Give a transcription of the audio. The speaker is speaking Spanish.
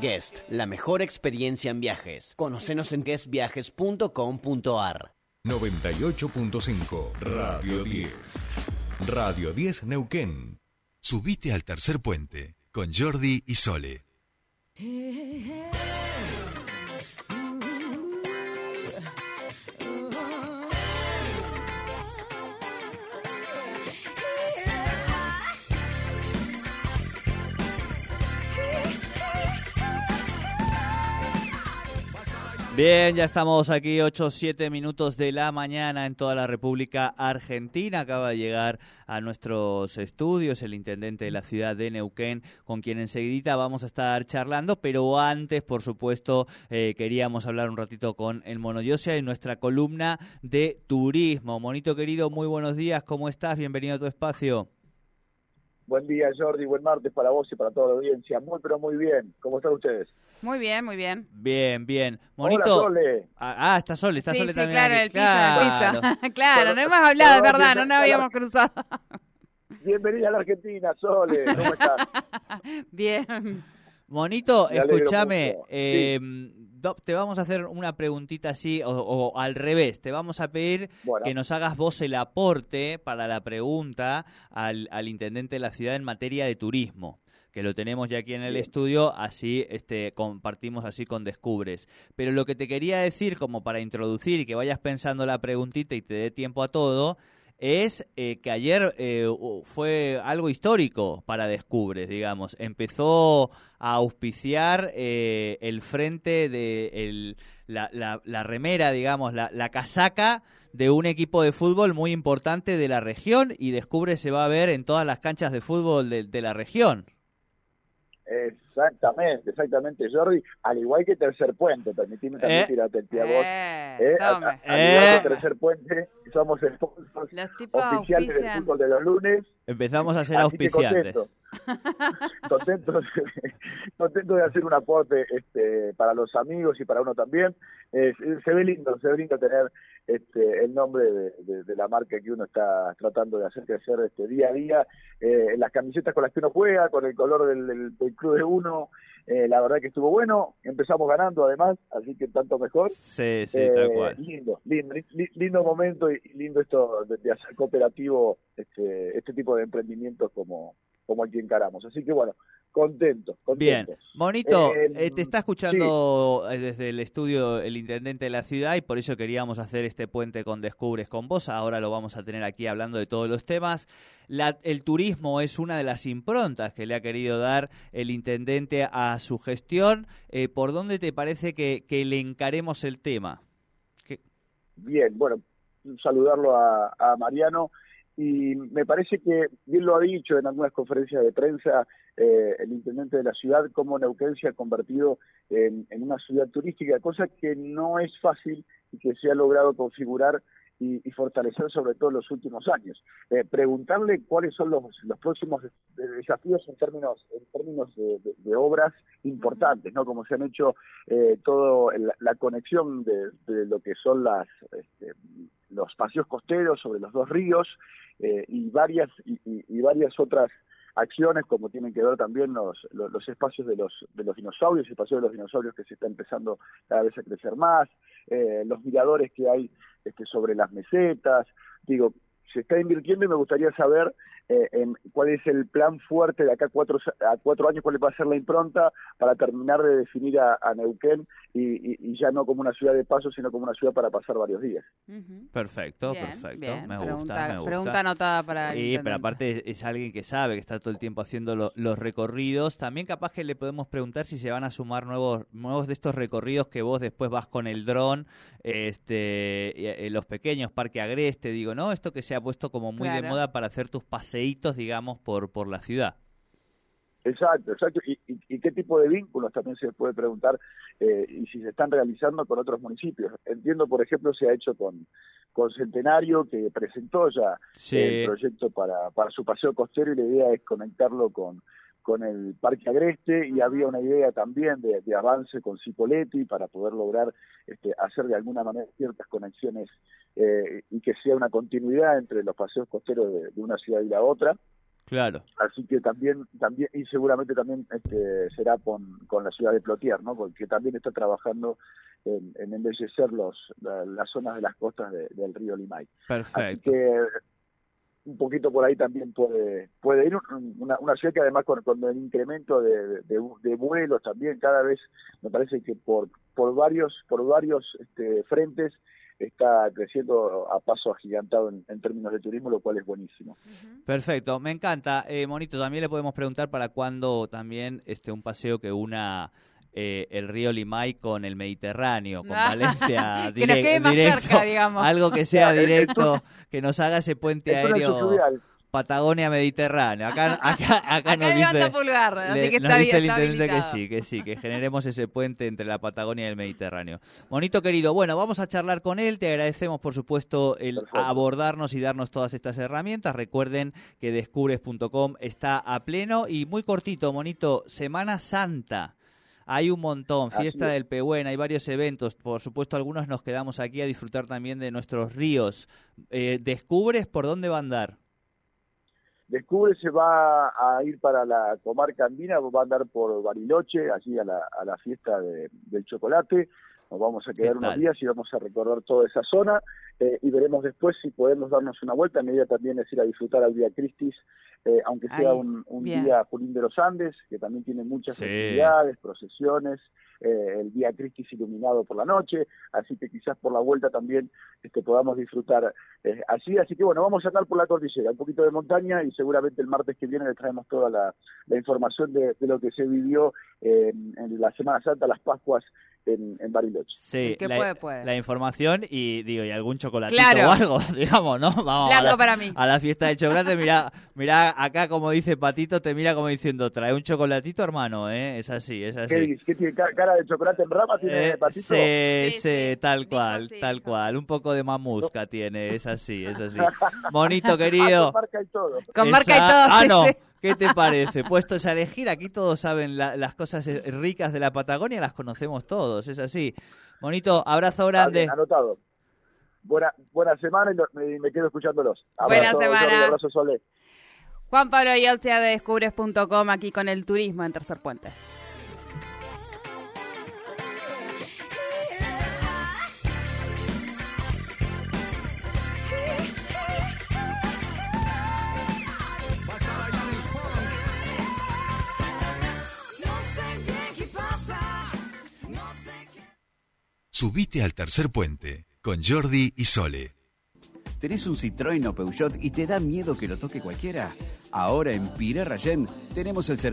Guest, la mejor experiencia en viajes. Conocenos en guestviajes.com.ar. 98.5 Radio 10. Radio 10 Neuquén. Subite al tercer puente con Jordi y Sole. Bien, ya estamos aquí 8 7 minutos de la mañana en toda la República Argentina. Acaba de llegar a nuestros estudios el intendente de la ciudad de Neuquén, con quien enseguida vamos a estar charlando, pero antes, por supuesto, eh, queríamos hablar un ratito con el Monoyosia en nuestra columna de turismo. Monito querido, muy buenos días, ¿cómo estás? Bienvenido a tu espacio. Buen día, Jordi. Buen martes para vos y para toda la audiencia. Muy, pero muy bien. ¿Cómo están ustedes? Muy bien, muy bien. Bien, bien. Monito. Hola, Sole. Ah, ah, está Sole, está sí, Sole sí, también. claro, aquí. el piso, el piso. claro, no hemos hablado, es verdad, no nos habíamos cruzado. Bienvenida a la Argentina, Sole. ¿Cómo estás? bien. Monito, escúchame, eh, te vamos a hacer una preguntita así, o, o al revés, te vamos a pedir Bueno. que nos hagas vos el aporte para la pregunta al, al intendente de la ciudad en materia de turismo que lo tenemos ya aquí en el Bien. estudio, así este, compartimos así con Descubres. Pero lo que te quería decir, como para introducir y que vayas pensando la preguntita y te dé tiempo a todo, es eh, que ayer eh, fue algo histórico para Descubres, digamos. Empezó a auspiciar eh, el frente de el- la, la- la remera, digamos, la, la casaca de un equipo de fútbol muy importante de la región y Descubres se va a ver en todas las canchas de fútbol de la región. Exactamente, exactamente, Jordi. Al igual que Tercer Puente, permitime también Eh. tirarte el pie a vos. Eh, Eh, al Eh. igual que Tercer Puente, somos sponsors oficiales del auspician. fútbol de los lunes. Empezamos a ser Así que auspiciantes. Contento. Contento de hacer un aporte este, para los amigos y para uno también. Eh, se- ve lindo, se ve lindo tener este, el nombre de, de- de la marca que uno está tratando de hacer crecer este, día a día. Eh, las camisetas con las que uno juega, con el color del, del- del club de uno. eh, la verdad que estuvo bueno. Empezamos ganando además, así que tanto mejor. Sí, sí, Eh, tal cual. Lindo, lindo, li- lindo momento y lindo esto de, de hacer cooperativo este, este tipo de emprendimientos como, como el que encaramos. Así que bueno, contentos, Bien. Monito, Eh, te está escuchando eh, desde el estudio el intendente de la ciudad y por eso queríamos hacer este puente con Descubres con vos. Ahora lo vamos a tener aquí hablando de todos los temas. La- el turismo es una de las improntas que le ha querido dar el intendente a su gestión. Eh, ¿Por dónde te parece que, que le encaremos el tema? ¿Qué- Bien, bueno, saludarlo a, a Mariano. Y me parece que, bien lo ha dicho en algunas conferencias de prensa, eh, el intendente de la ciudad, cómo Neuquén se ha convertido en, en una ciudad turística, cosa que no es fácil y que se ha logrado configurar y, fortalecer sobre todo en los últimos años. Eh, preguntarle cuáles son los, los próximos desafíos en términos en términos de, obras importantes, ¿no? Como se han hecho eh, todo la conexión de, de lo que son las este, los paseos costeros sobre los dos ríos eh, y varias y, y- varias otras acciones como tienen que ver también los, los, los espacios de los de los dinosaurios, el paseo de los dinosaurios que se está empezando cada vez a crecer más, eh, los miradores que hay este, sobre las mesetas, digo, se está invirtiendo y me gustaría saber eh, en cuál es el plan fuerte de acá a cuatro, a cuatro años, cuál va a ser la impronta para terminar de definir a, a Neuquén y, y- y ya no como una ciudad de paso, sino como una ciudad para pasar varios días. Perfecto, Bien, perfecto. bien. Me pregunta, gusta, me gusta. pregunta anotada para el Sí, pero aparte es, es alguien que sabe, que está todo el tiempo haciendo lo- los recorridos. También capaz que le podemos preguntar si se van a sumar nuevos, nuevos de estos recorridos que vos después vas con el dron, este, eh, los pequeños, Parque Agreste, digo, ¿no? Esto que se ha puesto como muy de moda para hacer tus paseitos, digamos, por, por la ciudad. Exacto, exacto. ¿Y, y, y qué tipo de vínculos también se puede preguntar eh, y si se están realizando con otros municipios? Entiendo, por ejemplo, se ha hecho con, con Centenario, que presentó ya Sí. el proyecto para, para su paseo costero y la idea es conectarlo con, con el Parque Agreste y había una idea también de, de avance con Cipoletti para poder lograr este, hacer de alguna manera ciertas conexiones eh, y que sea una continuidad entre los paseos costeros de, de una ciudad y la otra. Claro. Así que también, también y seguramente también este, será con, con la ciudad de Plotier, ¿no? Porque también está trabajando en, en embellecer los, la- las zonas de las costas de- del río Limay. Así Perfecto. que un poquito por ahí también puede puede ir un- una, una ciudad que además con, con el incremento de, de, de vuelos también cada vez me parece que por por varios por varios este, frentes está creciendo a paso agigantado en, en términos de turismo lo cual es buenísimo Perfecto, me encanta. Eh, Monito, también le podemos preguntar para cuándo también este un paseo que una eh, el río Limay con el Mediterráneo, con Ah, Valencia. que nos quede más directo, cerca, digamos. Algo que sea directo, que nos haga ese puente aéreo subfluvial. Patagonia-Mediterráneo. Acá, acá, acá, Acá nos dice, pulgar, así le- que nos está dice bien, el está intendente que sí, que sí, que generemos ese puente entre la Patagonia y el Mediterráneo. Monito querido, bueno, vamos a charlar con él. Te agradecemos, por supuesto, el Perfecto. abordarnos y darnos todas estas herramientas. Recuerden que descubres.com está a pleno y muy cortito, Monito, Semana Santa. Hay un montón, fiesta es. del Pehuen, hay varios eventos. Por supuesto, algunos nos quedamos aquí a disfrutar también de nuestros ríos. Eh, ¿Descubres por dónde va a andar? Descubre se va a ir para la comarca andina, va a andar por Bariloche, allí a la, a la fiesta de- del chocolate. Nos vamos a quedar ¿Qué unos días y vamos a recorrer toda esa zona eh, y veremos después si podemos darnos una vuelta. Mi idea también es ir a disfrutar al Vía Cristis, eh, aunque sea Ahí, un, día Junín de los Andes, que también tiene muchas Sí. actividades, procesiones, eh, el Vía Cristis iluminado por la noche, así que quizás por la vuelta también este, podamos disfrutar eh, allí. Así que bueno, vamos a andar por la cordillera, un poquito de montaña y seguramente el martes que viene les traemos toda la, la información de, de lo que se vivió eh, en la Semana Santa, las Pascuas en, en Bariloche. Sí, que la, puede, puede. la información y digo y algún chocolatito Claro. o algo, digamos, ¿no? Vamos a la, para mí. a la fiesta de chocolate, mira, mira acá como dice Patito, te mira como diciendo, trae un chocolatito, hermano, ¿eh? Es así, es ¿Qué, así. dice? ¿Qué tiene? ¿Ca- ¿Cara de chocolate en rama tiene Eh, Patito? sí, Sí, sí, sí, tal dijo cual, tal dijo. cual. Un poco de mamusca tiene, es así, es así. Monito Ah, querido. con marca y todo. Con marca y todo. Ah, sí, no. sí. ¿Qué te parece? Puestos a elegir, aquí todos saben la- las cosas eh, ricas de la Patagonia, las conocemos todos, es así. Monito, abrazo grande. bien, anotado. Buena, buena semana y me, me quedo escuchándolos. Buena Abrazo, semana. Jordi, abrazo, Sole. Juan Pablo Yolcia de descubres.com aquí con el turismo en Tercer Puente. Subite al tercer puente con Jordi y Sole. ¿Tenés un Citroën o Peugeot y te da miedo que lo toque cualquiera? Ahora en Piré Rayén tenemos el servicio